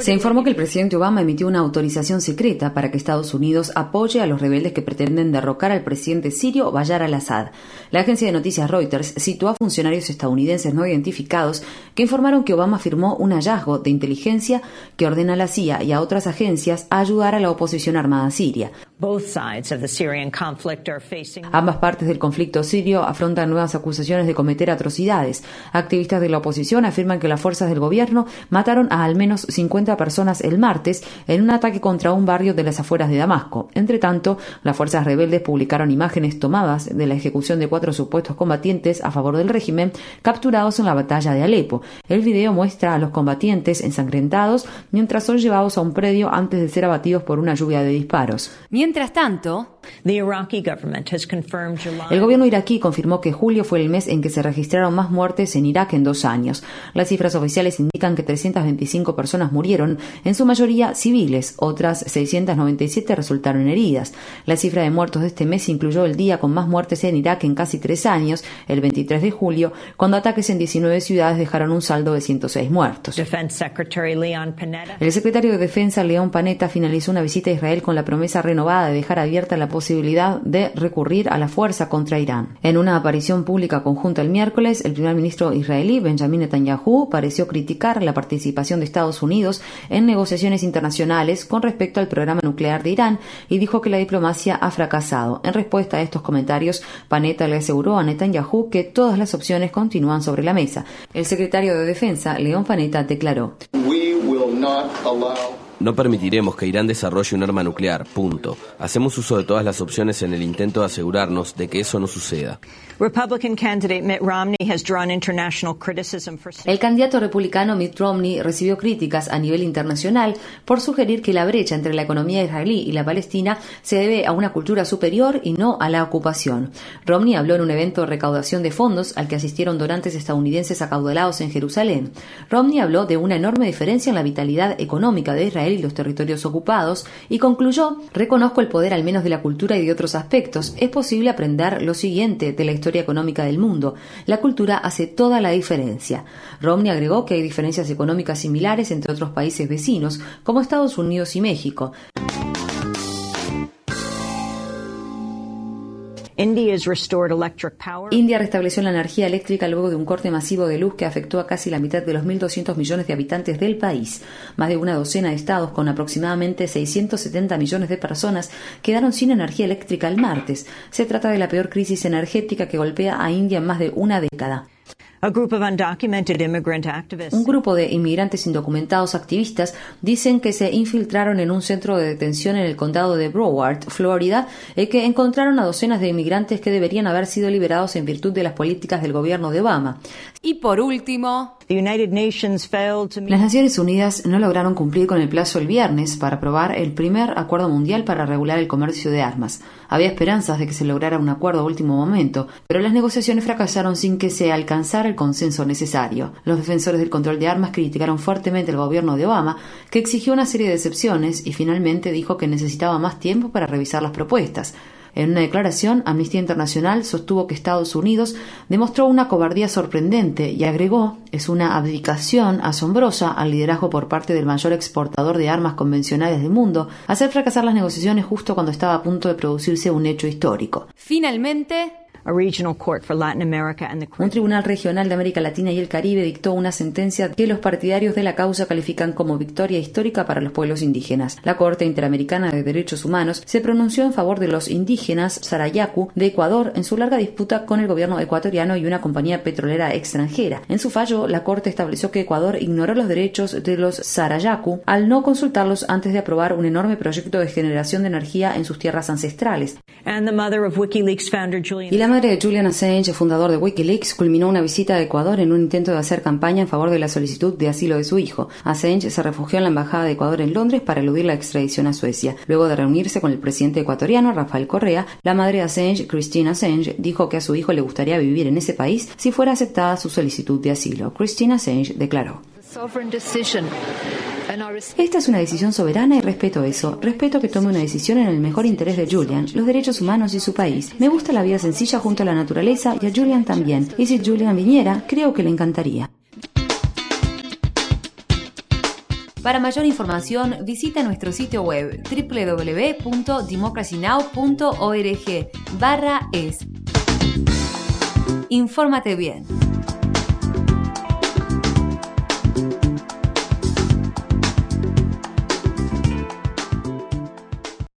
Se informó que el presidente Obama emitió una autorización secreta para que Estados Unidos apoye a los rebeldes que pretenden derrocar al presidente sirio Bayar al-Assad. La agencia de noticias Reuters citó a funcionarios estadounidenses no identificados que informaron que Obama firmó un hallazgo de inteligencia que ordena a la CIA y a otras agencias a ayudar a la oposición armada siria. Ambas partes del conflicto sirio afrontan nuevas acusaciones de cometer atrocidades. Activistas de la oposición afirman que las fuerzas del gobierno mataron a al menos 50 personas el martes en un ataque contra un barrio de las afueras de Damasco. Entre tanto, las fuerzas rebeldes publicaron imágenes tomadas de la ejecución de cuatro supuestos combatientes a favor del régimen capturados en la batalla de Alepo. El video muestra a los combatientes ensangrentados mientras son llevados a un predio antes de ser abatidos por una lluvia de disparos. Tanto, el gobierno iraquí confirmó que julio fue el mes en que se registraron más muertes en Irak en dos años. Las cifras oficiales indican que 325 personas murieron, en su mayoría civiles, otras 697 resultaron heridas. La cifra de muertos de este mes incluyó el día con más muertes en Irak en casi tres años, el 23 de julio, cuando ataques en 19 ciudades dejaron un saldo de 106 muertos. El secretario de Defensa, León Panetta, finalizó una visita a Israel con la promesa renovada de dejar abierta la posibilidad de recurrir a la fuerza contra Irán. En una aparición pública conjunta el miércoles, el primer ministro israelí Benjamin Netanyahu pareció criticar la participación de Estados Unidos en negociaciones internacionales con respecto al programa nuclear de Irán y dijo que la diplomacia ha fracasado. En respuesta a estos comentarios, Panetta le aseguró a Netanyahu que todas las opciones continúan sobre la mesa. El secretario de Defensa, León Panetta, declaró. No permitiremos que Irán desarrolle un arma nuclear, punto. Hacemos uso de todas las opciones en el intento de asegurarnos de que eso no suceda. El candidato republicano Mitt Romney recibió críticas a nivel internacional por sugerir que la brecha entre la economía israelí y la palestina se debe a una cultura superior y no a la ocupación. Romney habló en un evento de recaudación de fondos al que asistieron donantes estadounidenses acaudalados en Jerusalén. Romney habló de una enorme diferencia en la vitalidad económica de Israel y los territorios ocupados y concluyó, reconozco el poder al menos de la cultura y de otros aspectos. Es posible aprender lo siguiente de la historia económica del mundo. La cultura hace toda la diferencia. Romney agregó que hay diferencias económicas similares entre otros países vecinos, como Estados Unidos y México. India restableció la energía eléctrica luego de un corte masivo de luz que afectó a casi la mitad de los 1.200 millones de habitantes del país. Más de una docena de estados con aproximadamente 670 millones de personas quedaron sin energía eléctrica el martes. Se trata de la peor crisis energética que golpea a India en más de una década. Un grupo de inmigrantes indocumentados activistas dicen que se infiltraron en un centro de detención en el condado de Broward, Florida, y que encontraron a docenas de inmigrantes que deberían haber sido liberados en virtud de las políticas del gobierno de Obama. Y por último, las Naciones Unidas no lograron cumplir con el plazo el viernes para aprobar el primer acuerdo mundial para regular el comercio de armas. Había esperanzas de que se lograra un acuerdo a último momento, pero las negociaciones fracasaron sin que se alcanzara el consenso necesario. Los defensores del control de armas criticaron fuertemente el gobierno de Obama, que exigió una serie de excepciones y finalmente dijo que necesitaba más tiempo para revisar las propuestas. En una declaración, Amnistía Internacional sostuvo que Estados Unidos demostró una cobardía sorprendente y agregó es una abdicación asombrosa al liderazgo por parte del mayor exportador de armas convencionales del mundo, hacer fracasar las negociaciones justo cuando estaba a punto de producirse un hecho histórico. Finalmente, un tribunal regional de América Latina y el Caribe dictó una sentencia que los partidarios de la causa califican como victoria histórica para los pueblos indígenas. La Corte Interamericana de Derechos Humanos se pronunció en favor de los indígenas Sarayaku de Ecuador en su larga disputa con el gobierno ecuatoriano y una compañía petrolera extranjera. En su fallo, la Corte estableció que Ecuador ignoró los derechos de los Sarayaku al no consultarlos antes de aprobar un enorme proyecto de generación de energía en sus tierras ancestrales. Y la madre de Julian Assange, fundador de Wikileaks, culminó una visita a Ecuador en un intento de hacer campaña en favor de la solicitud de asilo de su hijo. Assange se refugió en la Embajada de Ecuador en Londres para eludir la extradición a Suecia. Luego de reunirse con el presidente ecuatoriano, Rafael Correa, la madre de Assange, Christine Assange, dijo que a su hijo le gustaría vivir en ese país si fuera aceptada su solicitud de asilo. Christine Assange declaró. Esta es una decisión soberana y respeto eso. Respeto que tome una decisión en el mejor interés de Julian, los derechos humanos y su país. Me gusta la vida sencilla junto a la naturaleza y a Julian también. Y si Julian viniera, creo que le encantaría. Para mayor información, visita nuestro sitio web www.democracynow.org barra es. Infórmate bien.